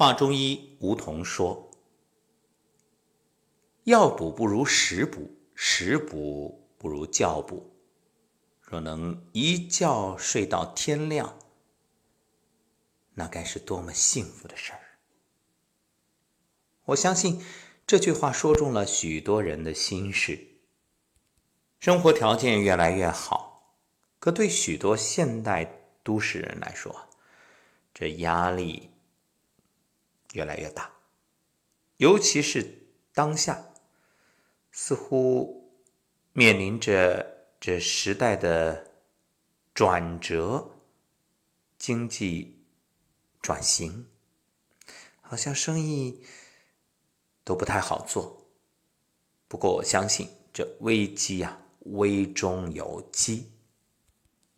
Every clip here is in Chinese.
华中医吴桐说：“药补不如食补，食补不如觉补。若能一觉睡到天亮，那该是多么幸福的事儿！”我相信这句话说中了许多人的心事。生活条件越来越好，可对许多现代都市人来说，这压力越来越大。尤其是当下，似乎面临着这时代的转折，经济转型，好像生意。都不太好做，不过我相信这危机啊，危中有机，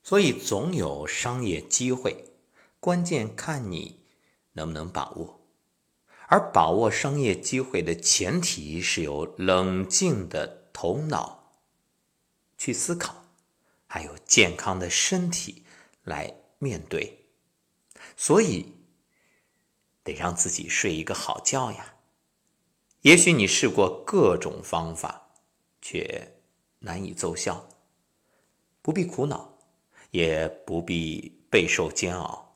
所以总有商业机会，关键看你能不能把握。而把握商业机会的前提是有冷静的头脑去思考，还有健康的身体来面对，所以得让自己睡一个好觉呀。也许你试过各种方法，却难以奏效。不必苦恼，也不必备受煎熬，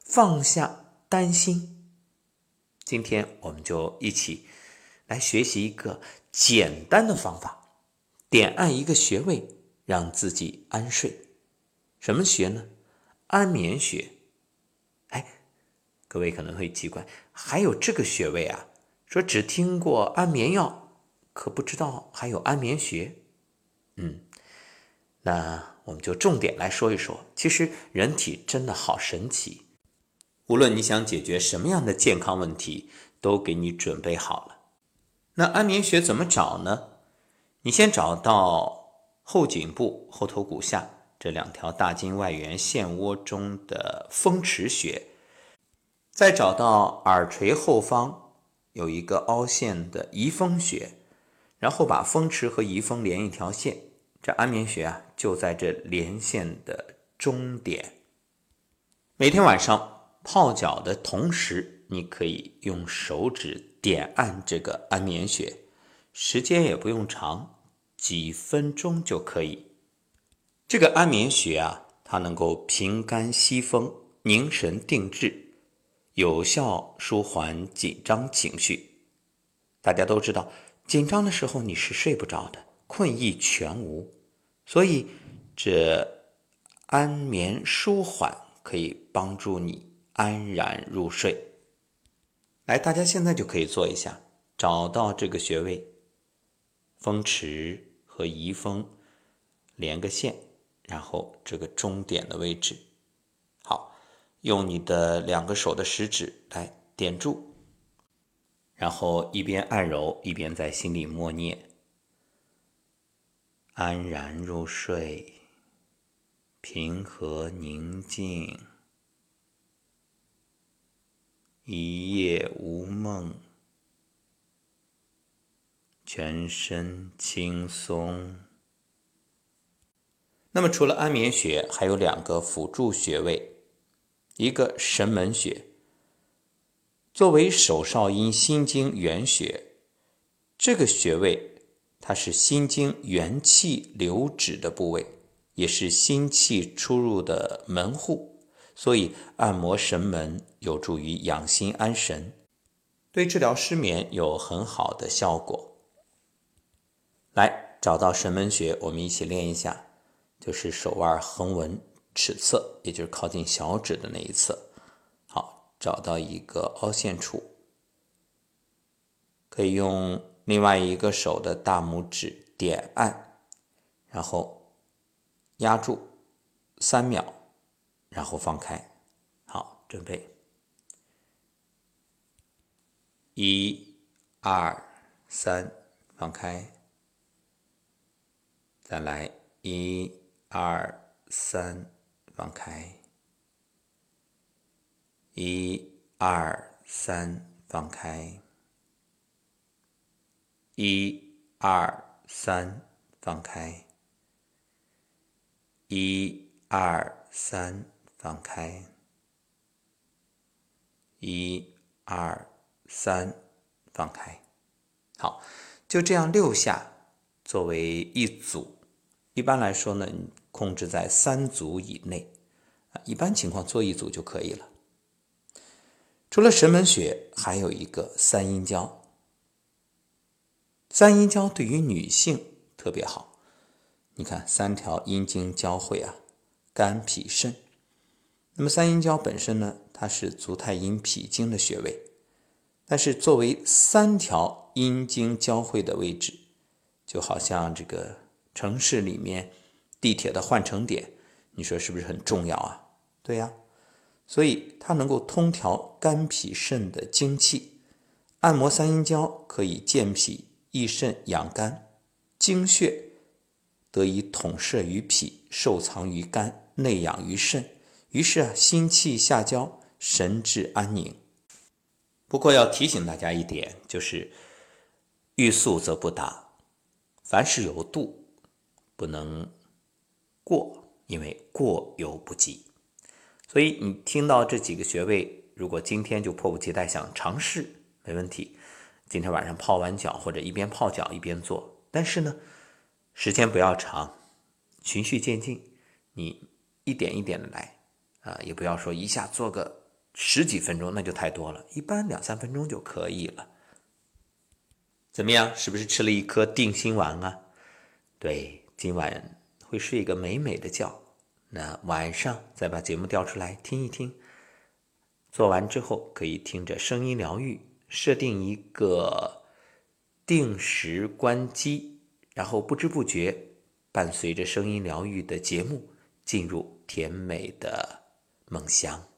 放下担心。今天我们就一起来学习一个简单的方法，点按一个穴位，让自己安睡。什么穴呢？安眠穴。哎，各位可能会奇怪，还有这个穴位啊？说只听过安眠药，可不知道还有安眠穴。嗯，那我们就重点来说一说。其实人体真的好神奇，无论你想解决什么样的健康问题，都给你准备好了。那安眠穴怎么找呢？你先找到后颈部后头骨下这两条大筋外缘陷窝中的风池穴，再找到耳垂后方。有一个凹陷的仪风穴，然后把风池和仪风连一条线，这安眠穴啊就在这连线的中点。每天晚上泡脚的同时，你可以用手指点按这个安眠穴，时间也不用长，几分钟就可以。这个安眠穴啊，它能够平肝息风、凝神定志。有效舒缓紧张情绪。大家都知道，紧张的时候你是睡不着的，困意全无。所以，这安眠舒缓可以帮助你安然入睡。来，大家现在就可以做一下，找到这个穴位，风池和仪风连个线，然后这个中点的位置。好用你的两个手的食指来点住，然后一边按揉一边在心里默念：“安然入睡，平和宁静，一夜无梦，全身轻松。”那么，除了安眠穴，还有两个辅助穴位。一个神门穴，作为手少阴心经原穴，这个穴位它是心经元气流止的部位，也是心气出入的门户，所以按摩神门有助于养心安神，对治疗失眠有很好的效果。来，找到神门穴，我们一起练一下，就是手腕横纹。尺侧，也就是靠近小指的那一侧。好，找到一个凹陷处，可以用另外一个手的大拇指点按，然后压住三秒，然后放开。好，准备，一、二、三，放开，再来，一、二、三。放开，一、二、三，放开，一、二、三，放开，一、二、三，放开，一、二三，放开。好，就这样六下作为一组。一般来说呢，控制在三组以内啊，一般情况做一组就可以了。除了神门穴，还有一个三阴交。三阴交对于女性特别好。你看，三条阴经交汇啊，肝脾肾。那么三阴交本身呢，它是足太阴脾经的穴位，但是作为三条阴经交汇的位置，就好像这个城市里面地铁的换乘点，你说是不是很重要啊？对呀，所以它能够通调肝脾肾的精气，按摩三阴交可以健脾益肾养肝，精血。得以统摄于脾，受藏于肝，内养于肾，于是啊，心气下焦，神志安宁。不过要提醒大家一点，就是欲速则不达，凡事有度，不能过，因为过犹不及。所以你听到这几个穴位，如果今天就迫不及待想尝试，没问题。今天晚上泡完脚，或者一边泡脚一边做，但是呢。时间不要长，循序渐进，你一点一点的来啊，也不要说一下做个十几分钟，那就太多了，一般两三分钟就可以了。怎么样？是不是吃了一颗定心丸啊？对，今晚会睡一个美美的觉。那晚上再把节目调出来听一听，做完之后可以听着声音疗愈，设定一个定时关机。然后不知不觉，伴随着声音疗愈的节目，进入甜美的梦想。